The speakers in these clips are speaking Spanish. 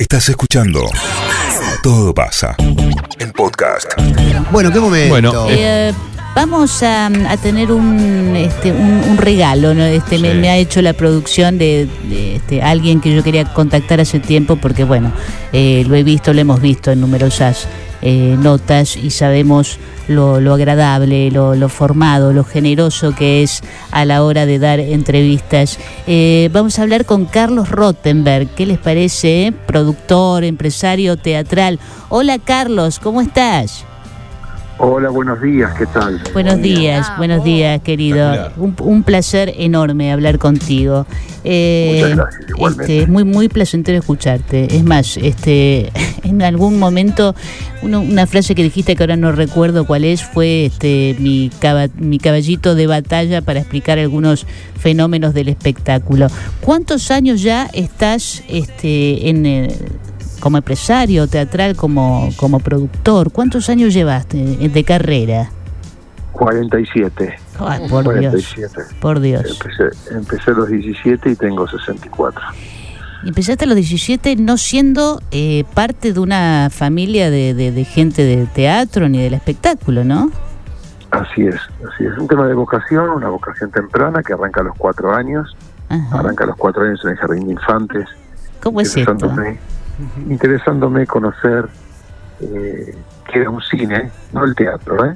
Estás escuchando Todo pasa en podcast. Bueno, qué momento. Bueno, Eh, vamos a, a tener un, este, un, un regalo. ¿no? Este, me, ha hecho la producción de, de, este, alguien que yo quería contactar hace tiempo porque, bueno, eh, lo he visto, lo hemos visto en numerosas eh, notas y sabemos lo, lo agradable, lo, lo formado, lo generoso que es a la hora de dar entrevistas. Eh, vamos a hablar con Carlos Rottenberg. ¿Qué les parece? Productor, empresario teatral. Hola Carlos, ¿cómo estás? Hola, buenos días, ¿qué tal? Buenos días, buenos días, querido. Un, un placer enorme hablar contigo. Eh, Muchas gracias, igualmente. este, es muy, muy placentero escucharte. Es más, este, en algún momento, uno- una frase que dijiste que ahora no recuerdo cuál es, fue este, mi, caba- mi caballito de batalla para explicar algunos fenómenos del espectáculo. ¿Cuántos años ya estás este, en el- como empresario teatral, como, como productor? ¿Cuántos años llevaste de carrera? 47. Ay, por Dios. 47. Por Dios. Empecé, empecé a los 17 y tengo 64. Empezaste a los 17 no siendo eh, parte de una familia de, de- de gente de teatro ni del espectáculo, ¿no? Así es, así es. Un tema de vocación, una vocación temprana que arranca a los cuatro años. Ajá. Arranca a los cuatro años en el jardín de infantes. ¿Cómo es esto? Interesándome, conocer eh, que era un cine, no el teatro, ¿eh?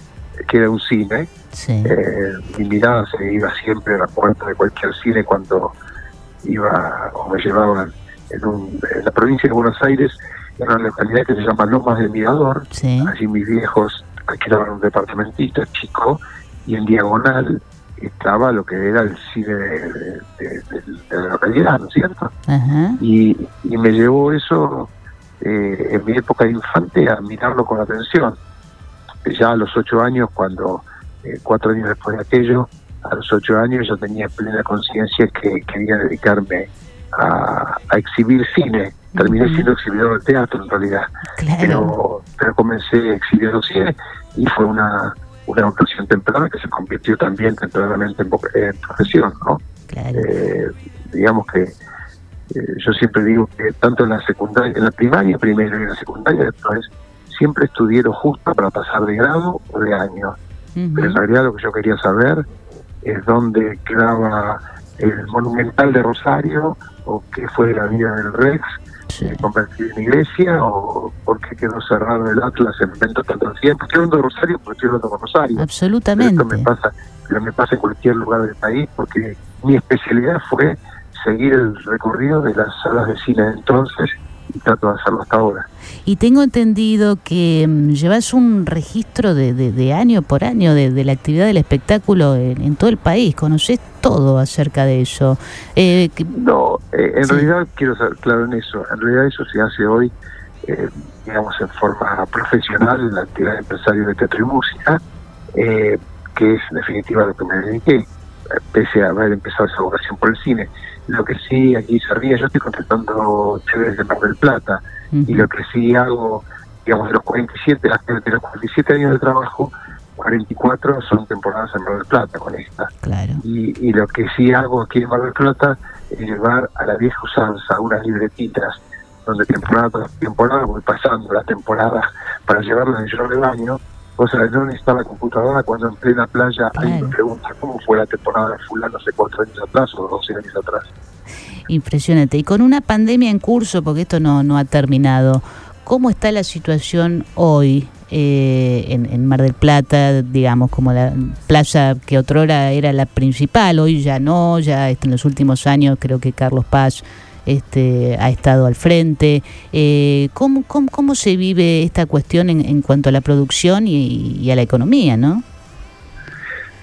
que era un cine. Sí. Eh, mi mirada se iba siempre a la puerta de cualquier cine cuando iba o me llevaban en, un- en la provincia de Buenos Aires, en una localidad que se llama Lomas del Mirador. Sí. Allí mis viejos alquilaban un departamentito chico y en diagonal estaba lo que era el cine de, de- de- de la localidad, ¿no es cierto? Ajá. y, y me llevó eso eh, en mi época de infante a mirarlo con atención. Ya a los ocho años, cuando eh, cuatro años después de aquello, a los ocho años yo tenía plena conciencia que quería dedicarme a, a exhibir cine. Terminé siendo exhibidor de teatro en realidad, Claro. pero, pero comencé exhibiendo cine y fue una, una vocación temprana que se convirtió también tempranamente en, en profesión, ¿no? Claro. Eh, digamos que eh, yo siempre digo que tanto en la secundaria, en la primaria primero y en la secundaria después, siempre estudié lo justo para pasar de grado o de año. Pero en realidad lo que yo quería saber es dónde quedaba el monumental de Rosario o qué fue de la vida del Rex, Sí. convertido en iglesia o por qué quedó cerrado el Atlas en evento tanto tiempo. Estoy hablando de Rosario porque estoy hablando con Rosario. Pero Absolutamente. esto me pasa, pero me pasa en cualquier lugar del país porque mi especialidad fue seguir el recorrido de las salas de cine de entonces trato de hacerlo hasta ahora. Y tengo entendido que mm, llevas un registro de, de- de año por año de, de la actividad del espectáculo en, en todo el país. Conoces todo acerca de eso. Eh, que- No, eh, en Sí. realidad quiero ser claro en eso. En realidad eso se hace hoy, eh, digamos, en forma profesional en la actividad de empresario de teatro y música, eh, que es en definitiva lo que me dediqué, pese a haber empezado esa vocación por el cine. Lo que sí aquí se ríe, yo estoy contratando chéveres de Mar del Plata, y lo que sí hago, digamos, de los 47, las- de los 47 años de trabajo, 44 son temporadas en Mar del Plata con esta. claro. Y, y lo que sí hago aquí en Mar del Plata es llevar a la vieja usanza unas libretitas donde temporada tras temporada voy pasando la temporada para llevarla en el de baño. O sea, no necesita la computadora cuando en plena playa alguien Claro. me pregunta cómo fue la temporada de fulano hace cuatro años atrás o 12 años atrás. Impresionante. Y con una pandemia en curso, porque esto no, no ha terminado, ¿cómo está la situación hoy eh, en, en Mar del Plata, digamos, como la plaza que otrora era la principal, hoy ya no, ya en los últimos años creo que Carlos Paz este, ha estado al frente. Eh, ¿cómo, cómo, cómo se vive esta cuestión en, en cuanto a la producción y, y a la economía, no?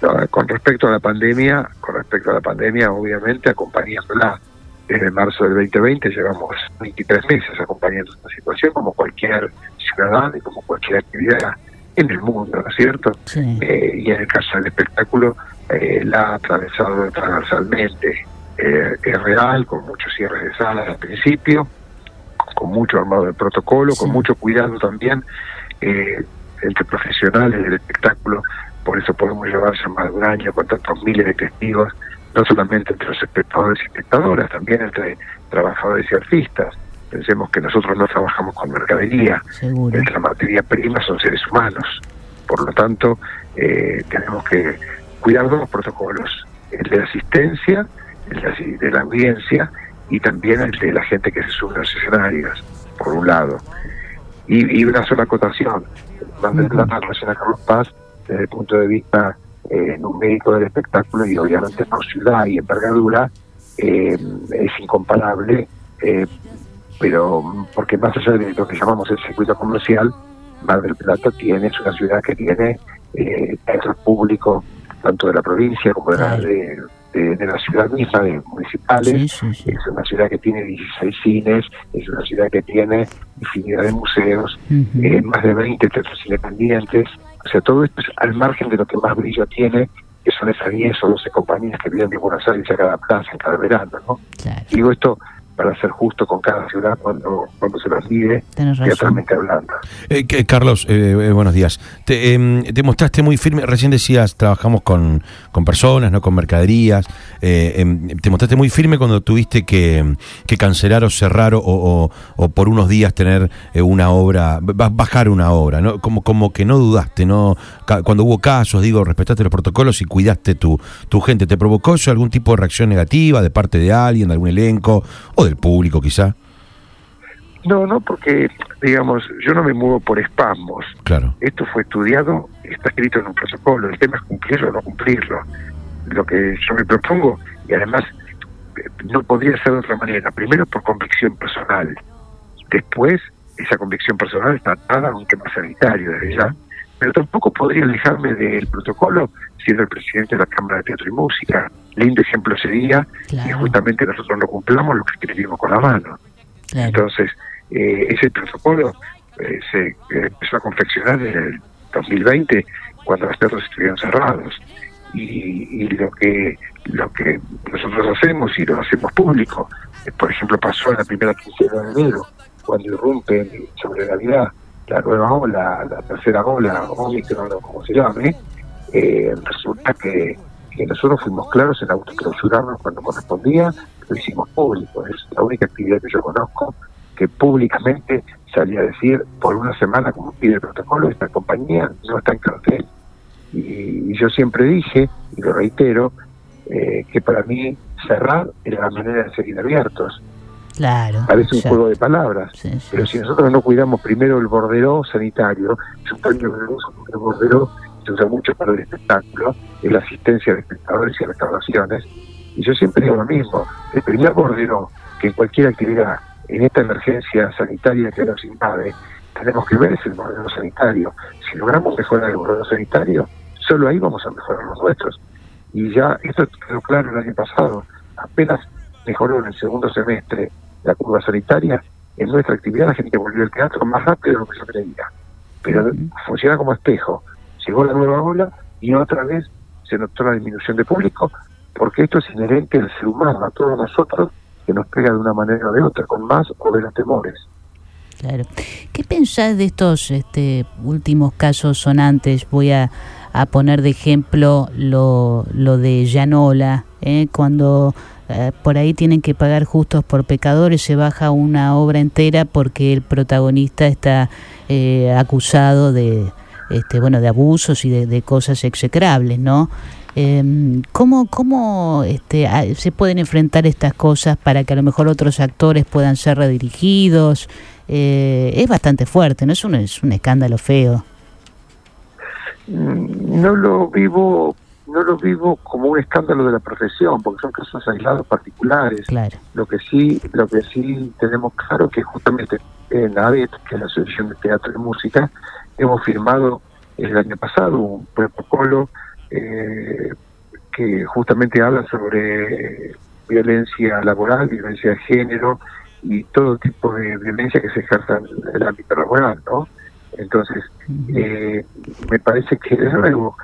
No, con respecto a la pandemia, con respecto a la pandemia, obviamente acompañándola desde marzo del 2020, llevamos 23 meses acompañando esta situación como cualquier ciudadano y como cualquier actividad en el mundo, ¿no es cierto? Sí. Eh, y en el caso del espectáculo, eh, la ha atravesado transversalmente. Eh, es real, con muchos cierres de salas al principio, con mucho armado de protocolo, Sí. con mucho cuidado también eh, entre profesionales del espectáculo. Por eso podemos llevar ya más de un año con tantos miles de testigos, no solamente entre los espectadores y espectadoras, también entre trabajadores y artistas. Pensemos que nosotros no trabajamos con mercadería, Seguro. nuestra materia prima son seres humanos. Por lo tanto, eh, tenemos que cuidar dos protocolos, el de asistencia, de la, de la audiencia y también el de la gente que se sube a los escenarios, por un lado. Y, y una sola acotación, Mar del Plata en relación a Carlos Paz, desde el punto de vista eh, numérico del espectáculo y obviamente por ciudad y envergadura, eh, es incomparable, eh, pero porque más allá de lo que llamamos el circuito comercial, Mar del Plata tiene, es una ciudad que tiene eh, teatros públicos, tanto de la provincia como de la, de, de- de la ciudad misma, de municipales. Sí, sí, sí. Es una ciudad que tiene 16 cines, es una ciudad que tiene infinidad de museos, eh, más de 20 teatros independientes. O sea, todo esto es al margen de lo que más brillo tiene, que son esas 10 o 12 compañías que vienen de Buenos Aires a cada plaza, en cada verano. ¿no? Claro, Digo esto para ser justo con cada ciudad cuando, cuando se las mide, teatralmente hablando. Eh, que- Carlos, eh, eh, buenos días. Te, em, te mostraste muy firme, recién decías, trabajamos con, con personas, no con mercaderías. eh, em, te mostraste muy firme cuando tuviste que, que cancelar o cerrar o, o- o por unos días tener eh, una obra, ba- bajar una obra, ¿no? Como, como que no dudaste, ¿no? Cuando hubo casos, digo, respetaste los protocolos y cuidaste tu, tu gente. ¿Te provocó eso algún tipo de reacción negativa de parte de alguien, de algún elenco o del público quizá? No, no, porque, digamos, yo no me muevo por espasmos. Claro. Esto fue estudiado, está escrito en un protocolo. El tema es cumplirlo o no cumplirlo. Lo que yo me propongo, y además eh, no podría ser de otra manera. Primero por convicción personal. Después, esa convicción personal está atada a un tema sanitario desde ya. Pero tampoco podría alejarme del protocolo siendo el presidente de la Cámara de Teatro y Música. Lindo ejemplo sería que Claro, justamente nosotros no cumplamos lo que escribimos con la mano. claro. Entonces, eh, ese protocolo eh, se eh, empezó a confeccionar en el 2020, cuando los teatros estuvieron cerrados. Y, y lo que lo que nosotros hacemos y lo hacemos público, eh, por ejemplo, pasó en la primera quincena de enero, cuando irrumpe sobre Navidad la nueva ola, la tercera ola, Omicron o como se llame, eh, resulta que, que nosotros fuimos claros en autoclausurarnos cuando correspondía, lo hicimos público. Es la única actividad que yo conozco que públicamente salía a decir por una semana, como pide el protocolo, esta compañía no está en cartel. Y, y yo siempre dije, y lo reitero, eh, que para mí cerrar era la manera de seguir abiertos. Claro. Parece un juego de palabras. Sí, sí. Pero si nosotros no cuidamos primero el bordero sanitario, es vergonzoso porque el bordero se usa mucho para el espectáculo, es la asistencia de espectadores y restauraciones. Y yo siempre digo lo mismo, el primer bordero que en cualquier actividad, en esta emergencia sanitaria que nos invade, tenemos que ver es el bordero sanitario. Si logramos mejorar el bordero sanitario, solo ahí vamos a mejorar los nuestros. Y ya esto quedó claro el año pasado, apenas mejoró en el segundo semestre la curva sanitaria, en nuestra actividad la gente volvió al teatro más rápido de lo que yo creía. Pero funciona como espejo. Llegó la nueva ola y otra vez se notó la disminución de público, porque esto es inherente al ser humano, a todos nosotros, que nos pega de una manera o de otra, con más o menos temores. Claro. ¿Qué pensás de estos este, últimos casos sonantes? Voy a, poner de ejemplo lo, lo de Llanola, ¿eh? cuando eh, por ahí tienen que pagar justos por pecadores, se baja una obra entera porque el protagonista está eh, acusado de, este, bueno, de abusos y de, de cosas execrables, ¿no? Eh, ¿Cómo, cómo este, se pueden enfrentar estas cosas para que a lo mejor otros actores puedan ser redirigidos? Eh, es bastante fuerte, ¿no? Es un, es un escándalo feo. Mm, No lo vivo no lo vivo como un escándalo de la profesión, porque son casos aislados particulares. Claro. Lo que sí, lo que sí tenemos claro es que justamente en ADET, que es la Asociación de Teatro y Música, hemos firmado el año pasado un protocolo eh, que justamente habla sobre violencia laboral, violencia de género y todo tipo de violencia que se ejerza en el ámbito laboral, ¿no? Entonces, eh, me parece que de nuevo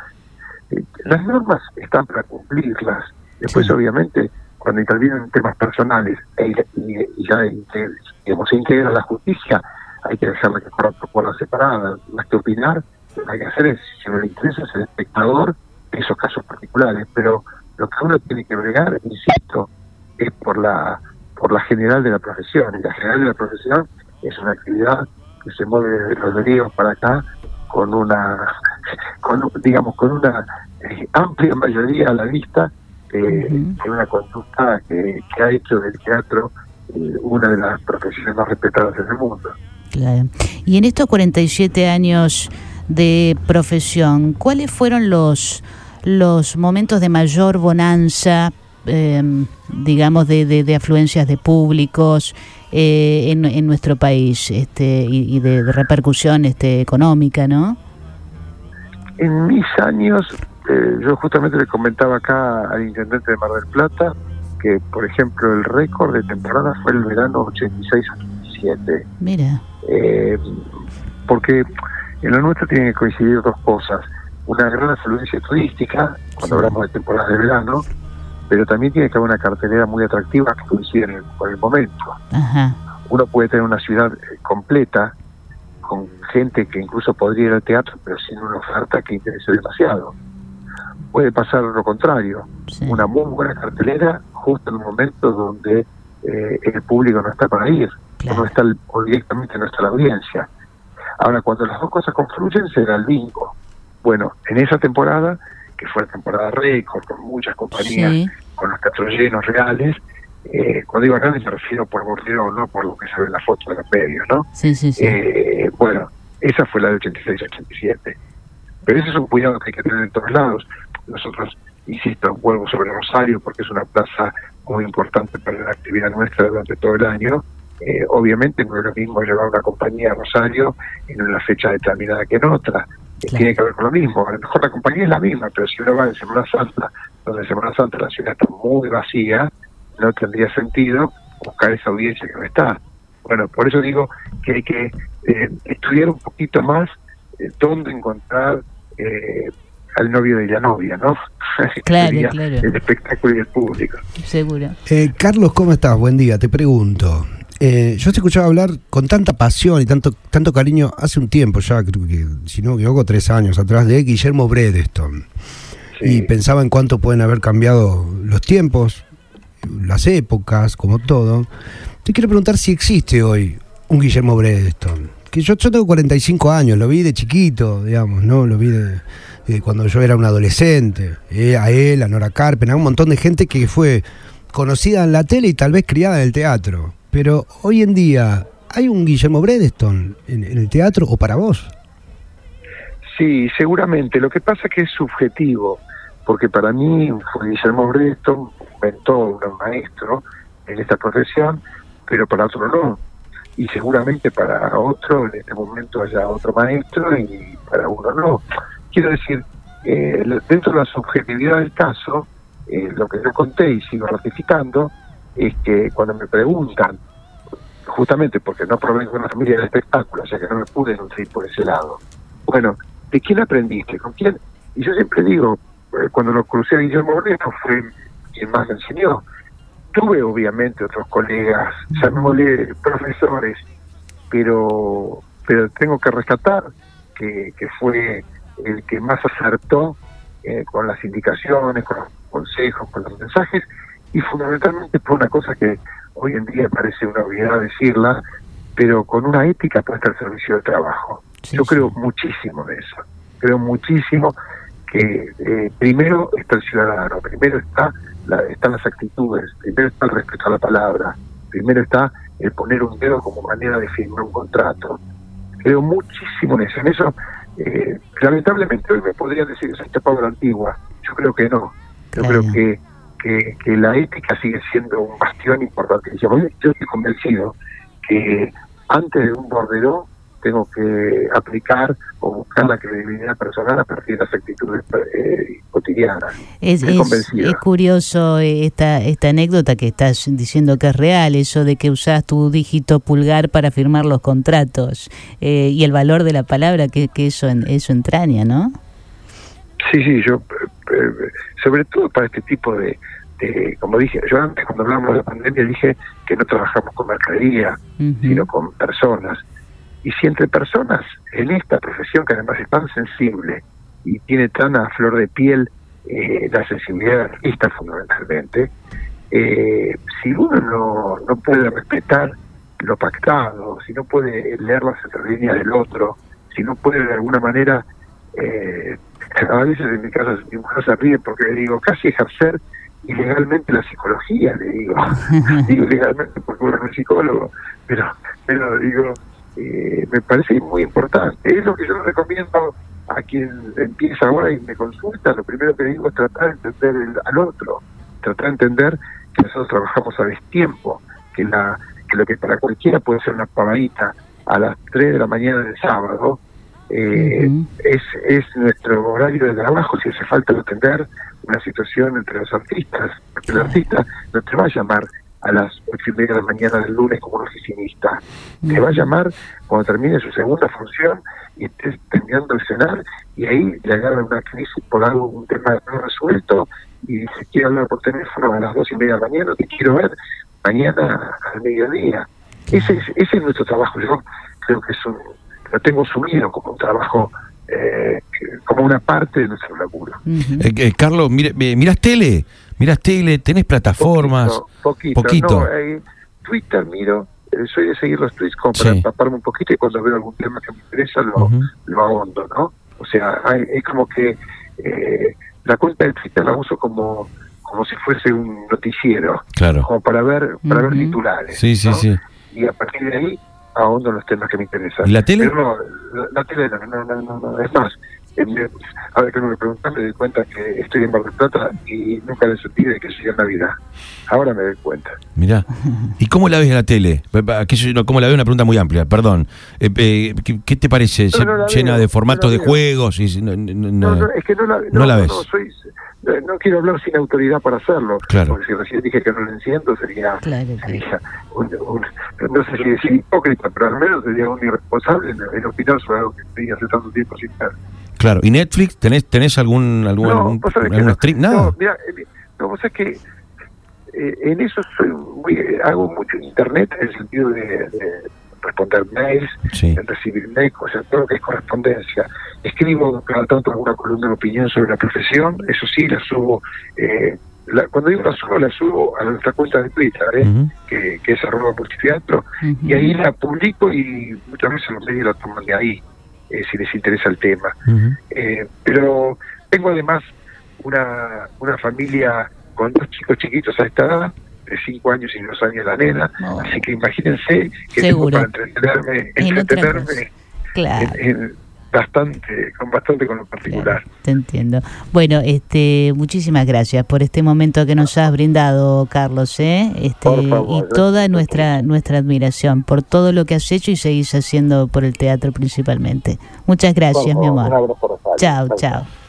eh, las normas están para cumplirlas. Después, Sí. obviamente, cuando intervienen temas personales e, y, y ya inte- digamos, se integra la justicia, hay que dejarla que corra por puertas separadas. Más que opinar, lo que hay que hacer es, si no le interesa, es el espectador de esos casos particulares. Pero lo que uno tiene que bregar, insisto, es por la por la general de la profesión. Y la general de la profesión es una actividad que se mueve desde los ríos para acá con una, con, digamos, con una eh, amplia mayoría a la vista, eh, en una conducta que, ha hecho del teatro eh, una de las profesiones más respetadas en el mundo. Claro. Y en estos 47 años de profesión, ¿cuáles fueron los, los momentos de mayor bonanza, em, digamos, de, de, afluencias de públicos eh, en, en, nuestro país este, y, de, repercusión este, económica, no? En mis años, eh, yo justamente le comentaba acá al intendente de Mar del Plata que, por ejemplo, el récord de temporada fue el verano 86-87. Mira. Eh, porque en lo nuestro tienen que coincidir dos cosas. Una gran afluencia turística, cuando hablamos de temporadas de verano, pero también tiene que haber una cartelera muy atractiva que coincide con el momento. Uno puede tener una ciudad eh, completa, con gente que incluso podría ir al teatro, pero sin una oferta que interese demasiado. Puede pasar lo contrario, una muy buena cartelera justo en un momento donde eh, el público no está para ir, no está o directamente no está la audiencia. Ahora, cuando las dos cosas confluyen, será el bingo. Bueno, en esa temporada, que fue la temporada récord, con muchas compañías, con los teatros llenos reales, eh, cuando digo grandes me refiero por bordero, no por lo que se ve en la foto de los medios, ¿no? Sí, sí, sí. Eh, bueno, esa fue la de 86-87. Pero ese es un cuidado que hay que tener en todos lados. Nosotros, insisto, vuelvo sobre Rosario porque es una plaza muy importante para la actividad nuestra durante todo el año eh, obviamente no es lo mismo llevar una compañía a Rosario en una fecha determinada que en otra. Tiene que ver con lo mismo. A lo mejor la compañía es la misma, pero si uno va en Semana Santa, donde en Semana Santa la ciudad está muy vacía, no tendría sentido buscar esa audiencia que no está. Bueno, por eso digo que hay que eh, estudiar un poquito más eh, dónde encontrar al novio de la novia, ¿no? Claro, claro. El espectáculo y el público. Seguro. Carlos, ¿cómo estás? Buen día, te pregunto. Eh, yo te escuchaba hablar con tanta pasión y tanto, tanto cariño hace un tiempo ya, creo que, si no me equivoco, tres años atrás, de Guillermo Bredeston. Y pensaba en cuánto pueden haber cambiado los tiempos, las épocas, como todo. Te quiero preguntar si existe hoy un Guillermo Bredeston. Que yo, yo tengo 45 años, lo vi de chiquito, digamos, ¿no? Lo vi de, cuando yo era un adolescente. Eh, a él, a Nora Carpen, a un montón de gente que fue conocida en la tele y tal vez criada en el teatro. Pero hoy en día, ¿hay un Guillermo Bredeston en, el teatro o para vos? Sí, seguramente. Lo que pasa es que es subjetivo, porque para mí fue Guillermo Bredeston un mentor, un maestro en esta profesión, pero para otro no. Y seguramente para otro en este momento haya otro maestro y para uno no. Quiero decir, eh, dentro de la subjetividad del caso, eh, lo que yo conté y sigo ratificando, es que cuando me preguntan, justamente porque no provengo de una familia de espectáculo, o sea que no me pude nutrir por ese lado, bueno, ¿de quién aprendiste? ¿Con quién? Y yo siempre digo, eh, cuando lo crucé a Guillermo Moreno fue quien más me enseñó. Tuve obviamente otros colegas, llamémosle profesores, pero, pero tengo que rescatar que, que fue el que más acertó eh, con las indicaciones, con los consejos, con los mensajes, y fundamentalmente por una cosa que hoy en día parece una obviedad decirla, pero con una ética puesta al servicio del trabajo. Yo creo muchísimo de eso, creo muchísimo que eh, primero está el ciudadano, primero está la, están las actitudes, primero está el respeto a la palabra, primero está el poner un dedo como manera de firmar un contrato. Creo muchísimo en eso. En eso, eh, lamentablemente, hoy me podrían decir tapado la antigua. Yo creo que no. Yo creo que que, la ética sigue siendo un bastión importante. Yo estoy convencido que antes de un bordero tengo que aplicar o buscar la credibilidad personal a partir de las actitudes eh, Es, es, curioso eh, esta, esta anécdota que estás diciendo que es real, eso de que usás tu dígito pulgar para firmar los contratos eh, y el valor de la palabra que, que eso, eso entraña, ¿no? Sí, sí, yo, sobre todo para este tipo de, como dije, yo antes cuando hablamos de la pandemia dije que no trabajamos con mercadería, sino con personas. Y si entre personas, en esta profesión que además es tan sensible y tiene tan a flor de piel eh, la sensibilidad artista fundamentalmente, eh, si uno no, no puede respetar lo pactado, si no puede leer las líneas del otro, si no puede de alguna manera, eh, a veces en mi casa mi mujer se ríe porque le digo, casi ejercer ilegalmente la psicología, le digo, digo ilegalmente porque uno no es psicólogo, pero, pero digo, eh, me parece muy importante. Es lo que yo recomiendo a quien empieza ahora y me consulta, lo primero que digo es tratar de entender el- al otro, tratar de entender que nosotros trabajamos a destiempo, que, la, que lo que para cualquiera puede ser una pavadita a las 3 de la mañana del sábado, eh, es, es nuestro horario de trabajo, si hace falta atender una situación entre los artistas, porque el artista no te va a llamar a las ocho y media de la mañana del lunes como un oficinista, te va a llamar cuando termine su segunda función y estés terminando de cenar y ahí le agarra una crisis por algo, un tema no resuelto y dice, quiero hablar por teléfono a las dos y media de la mañana, te quiero ver mañana al mediodía. Ese es, ese es nuestro trabajo, yo creo que es un, lo tengo asumido como un trabajo, eh, como una parte de nuestro laburo. Eh, eh, Carlos, mire, eh, mirás tele, mirás tele, tenés plataformas. Poquito, poquito. poquito. No, eh, Twitter miro, eh, soy de seguir los tweets como para Sí. empaparme un poquito y cuando veo algún tema que me interesa lo, lo ahondo, ¿no? O sea, hay- es como que eh, la cuenta de Twitter la uso como como si fuese un noticiero, Claro. como para ver para ver titulares. Sí, sí, ¿no? sí. Y a partir de ahí ahondo los temas que me interesan. ¿Y la tele? Pero no, la, la tele no, no, no, no, no. es más. Ahora que no me preguntan, me doy cuenta que estoy en Mar del Plata y nunca le sentí de que sea Navidad. Ahora me doy cuenta. Mirá. ¿Y cómo la ves en la tele? No- ¿Cómo la veo? Una pregunta muy amplia, perdón. Eh, eh, ¿qué, qué te parece? No, no llena veo, de no formatos la de veo. juegos. Y, no, no- no- No, no, es que no la, no la ves. No, soy, no, no quiero hablar sin autoridad para hacerlo. Claro. Porque si recién dije que no lo enciendo, sería, Claro sería un, un- no sé si decir hipócrita, pero al menos sería un irresponsable en, en opinar sobre algo que estoy hace tanto tiempo sin ver. Claro. ¿Y Netflix? ¿Tenés, tenés algún, algún, algún, que algún no. stream? Nada. No, mira, eh, no, vos sabés que eh, en eso soy muy, eh, hago mucho en internet en el sentido de, de responder mails, Sí. recibir mails, o sea, todo lo que es correspondencia. Escribo cada tanto alguna columna de opinión sobre la profesión, eso sí, la subo. Eh, la- cuando digo la subo, la subo a nuestra cuenta de Twitter, ¿eh? Que, que es arroba multiteatro, Ujú. y ahí la publico y muchas veces los medios la toman de ahí, eh, si les interesa el tema. Eh, pero tengo además una, una familia con dos chicos chiquitos a esta edad, de cinco años y dos años la nena, Oh. así que imagínense que Seguro. tengo para entretenerme, entretenerme en- en bastante, con bastante con lo particular. Claro, te entiendo. Bueno, este, muchísimas gracias por este momento que nos has brindado, Carlos, ¿eh? Este, Por favor, y toda nuestra nuestra admiración por todo lo que has hecho y seguís haciendo por el teatro principalmente. Muchas gracias, Por mi amor. Un abrazo, Rosario. Chao, chao.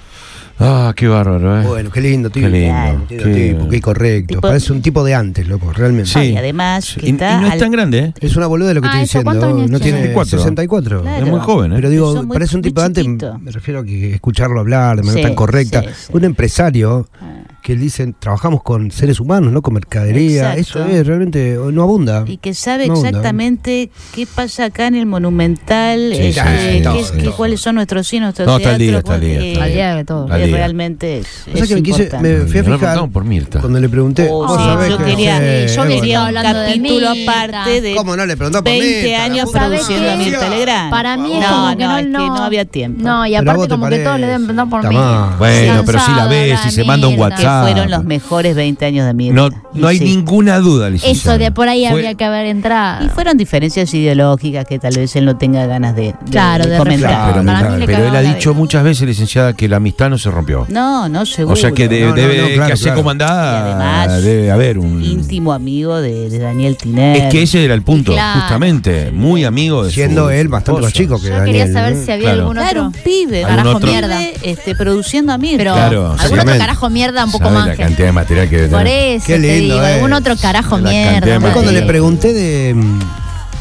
Ah, qué bárbaro, ¿eh? Bueno, qué lindo, tío. Qué lindo. Qué Qué- tipo, qué correcto. Tipo- Parece un tipo de antes, loco, realmente. Sí. Y además que Y, no es tan grande, ¿eh? Es una boluda lo que Ah, estoy ¿eso diciendo. años No tiene? tiene 64. 64. Claro. Es muy joven, ¿eh? Pero digo, muy- parece un tipo de antes, me refiero a que escucharlo hablar de manera Sí, tan correcta. sí, sí. Un empresario Ah. Que dicen, trabajamos con seres humanos, no con mercadería. Exacto. Eso es realmente, no abunda. y que sabe No abunda. exactamente qué pasa acá en el Monumental, Sí, este, sí, qué- todo, qué- cuáles son nuestros sí, nuestros No, teatros, día, está al día, eh, está al día de todo. Eh, realmente es, O sea es que me quise- me fui a fijar por Mirta. cuando le pregunté. Oh, vos sí, sabés yo que- quería, sí, yo quería un de capítulo Mirta. aparte de ¿Cómo no le preguntó por 20 Mirta? años ¿Sabés produciendo a? Mirta Legrand. Para mí es como que no, no, es que no- había tiempo. No, y aparte como que todos le deben preguntar por mal. Bueno, pero si la ves y se manda un Mirta. Fueron los mejores 20 años de Mirta. No, Y no hay sí. ninguna duda, licenciada. Eso de por ahí Fue- habría que haber entrado. Y fueron diferencias ideológicas que tal vez él no tenga ganas de, de- Claro, de de comentar. reflejar. Pero, Para Mirta, mí le pero él ha dicho vida. muchas veces, licenciada, que la amistad no se rompió. No, no, seguro. O sea que de- No, no, debe, no, claro, que Y andaba, además, debe haber un... íntimo amigo de, de Daniel Tiner. Es que ese era el punto, Claro. justamente. Muy amigo de su- Siendo él bastante más chico que Yo Daniel. quería saber ¿no? si había Claro. algún Claro, otro un pibe, ¿Algún carajo mierda, este, produciendo a Mirta. Pero algún otro carajo mierda un poco ¿Sabe más. la cantidad de material que debe Por tener? eso Qué te lindo digo, es. algún otro carajo La mierda. cantidad de Yo más. cuando le material. pregunté de, de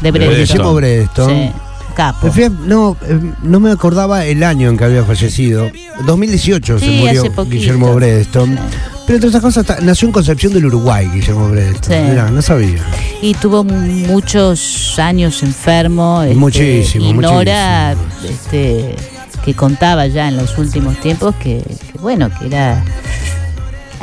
de Bredeston. Guillermo Bredeston, Sí, capo. no, eh, no me acordaba el año en que había fallecido. 2018 se Sí, murió hace poquito. Guillermo Bredeston. Pero entre otras cosas, nació en Concepción del Uruguay, Guillermo Bredeston. Sí. Mirá, no sabía. Y tuvo muchos años enfermo. este, Muchísimo, Y Nora, este, que contaba ya en los últimos tiempos que, que bueno, que era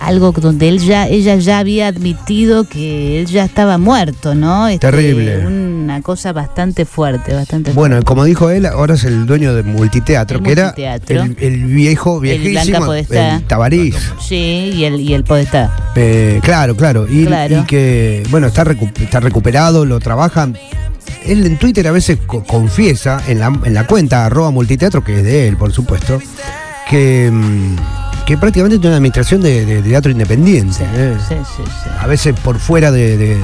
algo donde él ya, ella ya había admitido que él ya estaba muerto, ¿no? Este, Terrible. Una cosa bastante fuerte, bastante Bueno, como dijo él, ahora es el dueño de multiteatro, El que multiteatro. era el, el viejo, viejísimo, el Tabarís. Sí, y el, y el Podestá. Eh, claro, claro. Y, Claro. y que, bueno, está, recu- está recuperado, lo trabajan. Él en Twitter a veces co- confiesa, en la, en la cuenta arroba multiteatro, que es de él, por supuesto, que, mm, que prácticamente tiene una administración de, de teatro independiente. eh. Sí, sí, sí. A veces por fuera de, de-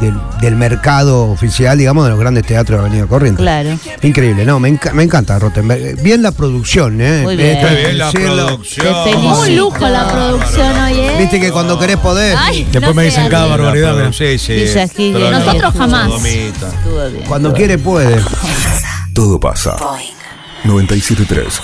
del, del mercado oficial, digamos, de los grandes teatros de Avenida Corrientes. Claro. Increíble, no, me, enca- me encanta Rottenberg. Bien la producción, ¿eh? Muy bien. Esto bien la producción. Un lujo la producción hoy, ¿eh? Viste que cuando querés poder, Ay, Después no me dicen cada barbaridad. Sí, sí. No, Nosotros jamás. Sodomita. Estuvo bien. cuando quiere puede. Todo pasa. 973